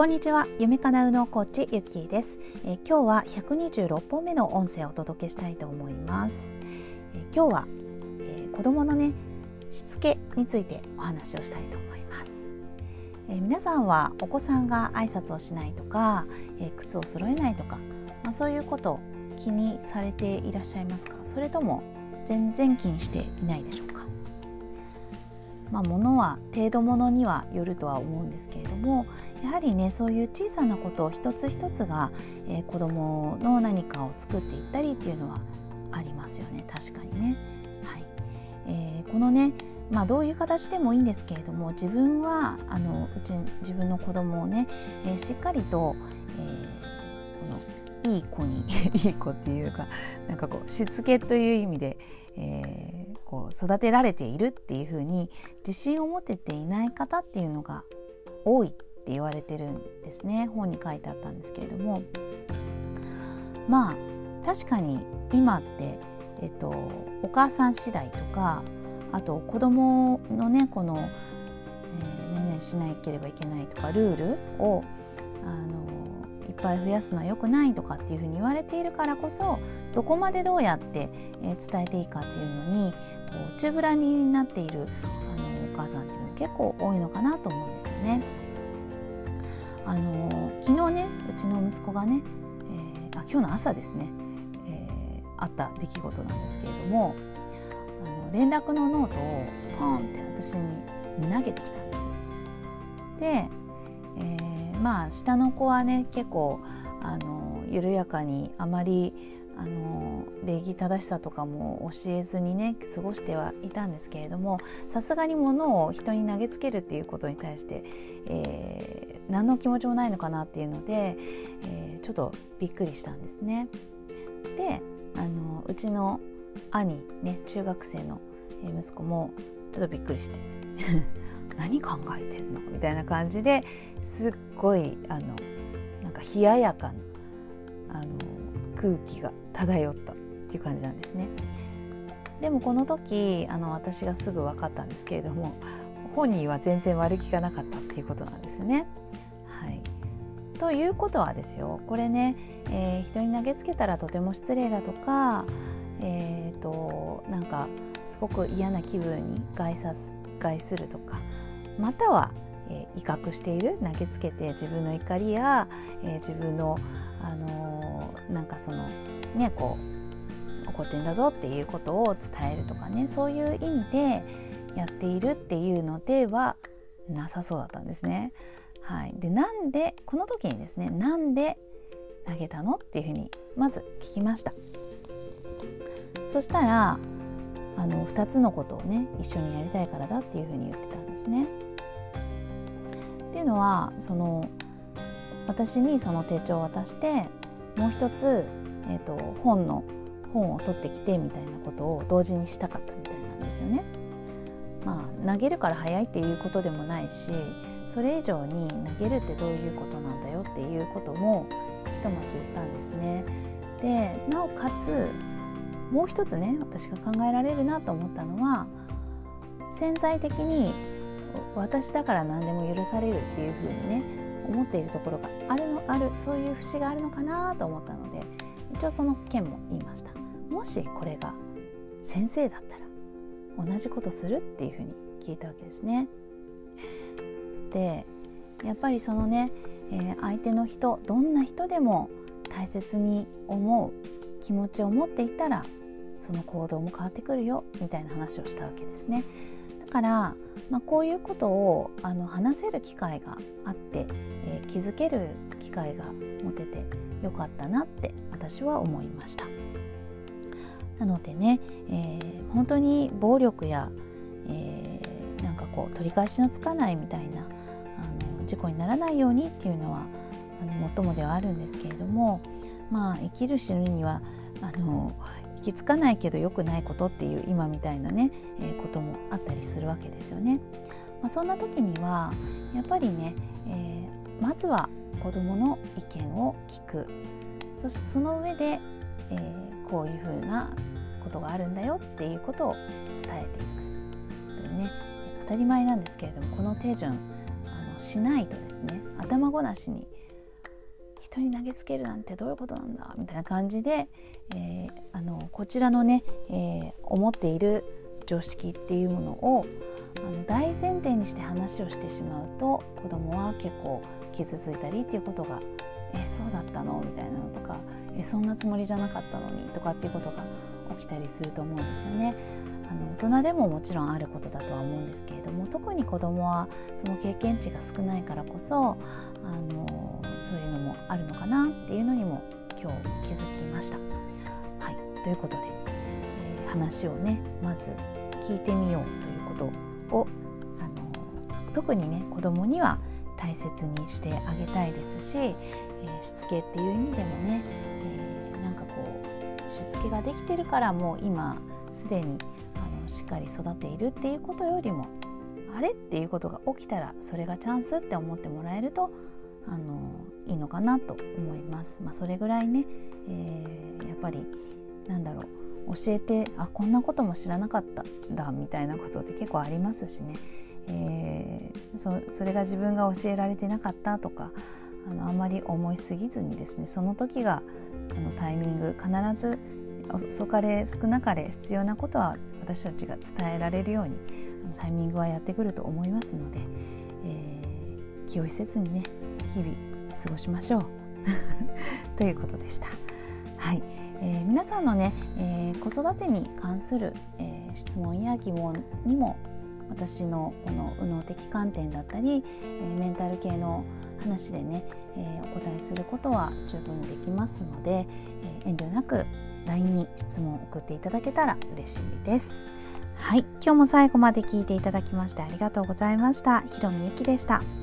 こんにちは。夢かなうのコーチゆっきーです、え、今日は126本目の音声をお届けしたいと思います、え、今日は、えー、子供のねしつけについてお話をしたいと思います、えー、皆さんはお子さんが挨拶をしないとか、えー、靴を揃えないとか、まあ、そういうこと気にされていらっしゃいますか？それとも全然気にしていないでしょうか？まあ、物は程度物にはよるとは思うんですけれどもやはりねそういう小さなことを一つ一つが、えー、子どもの何かを作っていったりっていうのはありますよね確かにね。はいえー、このねまあ、どういう形でもいいんですけれども自分はあのうち自分の子供をね、えー、しっかりと、えー、このいい子に いい子っていうかなんかこうしつけという意味で、えー、こう育てられているっていうふうに自信を持てていない方っていうのが多いって言われてるんですね。本に書いてあったんですけれども。まあ確かに今って、えっと、お母さん次第とかあと子供のねこの、えー、ねねしなければいけないとかルールをあのいっぱい増やすのは良くないとかっていうふうに言われているからこそどこまでどうやって伝えていいかっていうのにこう宙ぶらになっているあのお母さんっていうのも結構多いのかなと思うんですよね。あの昨日ねうちの息子がね、えー、あ今日の朝ですね、えー、あった出来事なんですけれどもあの連絡のノートをポンって私に投げてきたんですよ。で、えーまあ下の子はね結構あの緩やかにあまりあの礼儀正しさとかも教えずにね過ごしてはいたんですけれどもさすがに物を人に投げつけるっていうことに対して、えー、何の気持ちもないのかなっていうので、えー、ちょっとびっくりしたんですね。であのうちの兄ね中学生の息子もちょっとびっくりして 何考えてんのみたいな感じですっごいあのなんか冷ややかなあの空気が漂ったっていう感じなんですね。でもこの時あの私がすぐ分かったんですけれども本人は全然悪気がなかったっていうことなんですね。はい、ということはですよこれね、えー、人に投げつけたらとても失礼だとか、えーと、なんかすごく嫌な気分に害さす害するとかまたは、えー、威嚇している投げつけて自分の怒りや、えー、自分の、あのー、なんかそのねこう怒ってんだぞっていうことを伝えるとかねそういう意味でやっているっていうのではなさそうだったんですね。はい、でなんでこの時にですねなんで投げたのっていうふうにまず聞きました。そしたらあの2つのことをね一緒にやりたいからだっていうふうに言ってたんですね。っていうのはその私にその手帳を渡してもう一つ、えーと、本の本を取ってきてみたいなことを同時にしたかったみたいなんですよね。まあ、投げるから早いっていうことでもないしそれ以上に投げるってどういうことなんだよっていうこともひとまず言ったんですね。でなおかつもう一つね私が考えられるなと思ったのは潜在的に私だから何でも許されるっていうふうにね思っているところがあるのあるそういう節があるのかなと思ったので一応その件も言いましたもしこれが先生だったら同じことするっていうふうに聞いたわけですねでやっぱりそのね、えー、相手の人どんな人でも大切に思う気持ちを持っていたらその行動も変わってくるよみたいな話をしたわけですね。だから、まあ、こういうことをあの話せる機会があって、えー、気づける機会が持ててよかったなって私は思いました。なのでね、えー、本当に暴力や、えー、なんかこう取り返しのつかないみたいなあの事故にならないようにっていうのはあの最もではあるんですけれどもまあ生きる死ぬにはあの気づかないけど良くないことっていう今みたいなね、えー、こともあったりするわけですよね。まあ、そんな時にはやっぱりね、えー、まずは子どもの意見を聞く。そしてその上で、えー、こういうふうなことがあるんだよっていうことを伝えていくというね当たり前なんですけれどもこの手順あのしないとですね頭ごなしに人に投げつけるなんてどういうことなんだみたいな感じで、えー、あのこちらのね、えー、思っている常識っていうものをあの大前提にして話をしてしまうと子供は結構傷ついたりっていうことが「えそうだったの?」みたいなのとか「えそんなつもりじゃなかったの？に」とかっていうことが起きたりすると思うんですよね。あの大人でももちろんあることだとは思うんですけれども特に子どもはその経験値が少ないからこそあのそういうのもあるのかなっていうのにも今日気づきました。はいということで、えー、話をねまず聞いてみようということをあの特にね子どもには大切にしてあげたいですし、えー、しつけっていう意味でもね、えー、なんかこうしつけができてるからもう今すでにあのしっかり育っているっていうことよりもあれっていうことが起きたらそれがチャンスって思ってもらえるとあのいいのかなと思います。まあ、それぐらいね、えー、やっぱりなんだろう教えてあこんなことも知らなかったんだみたいなことって結構ありますしね、えー、そそれが自分が教えられてなかったとかあのあまり思いすぎずにですねその時があのタイミング必ず遅かれ少なかれ必要なことは私たちが伝えられるようにタイミングはやってくると思いますので、えー、気負いせずにね日々過ごしましょう。ということでした。はい。えー、皆さんのね、えー、子育てに関する、えー、質問や疑問にも私のこの右脳的観点だったり、えメンタル系の話でね、えお答えすることは十分できますので、え遠慮なく LINE に質問を送っていただけたら嬉しいです。はい、今日も最後まで聞いていただきましてありがとうございました。ひろみゆきでした。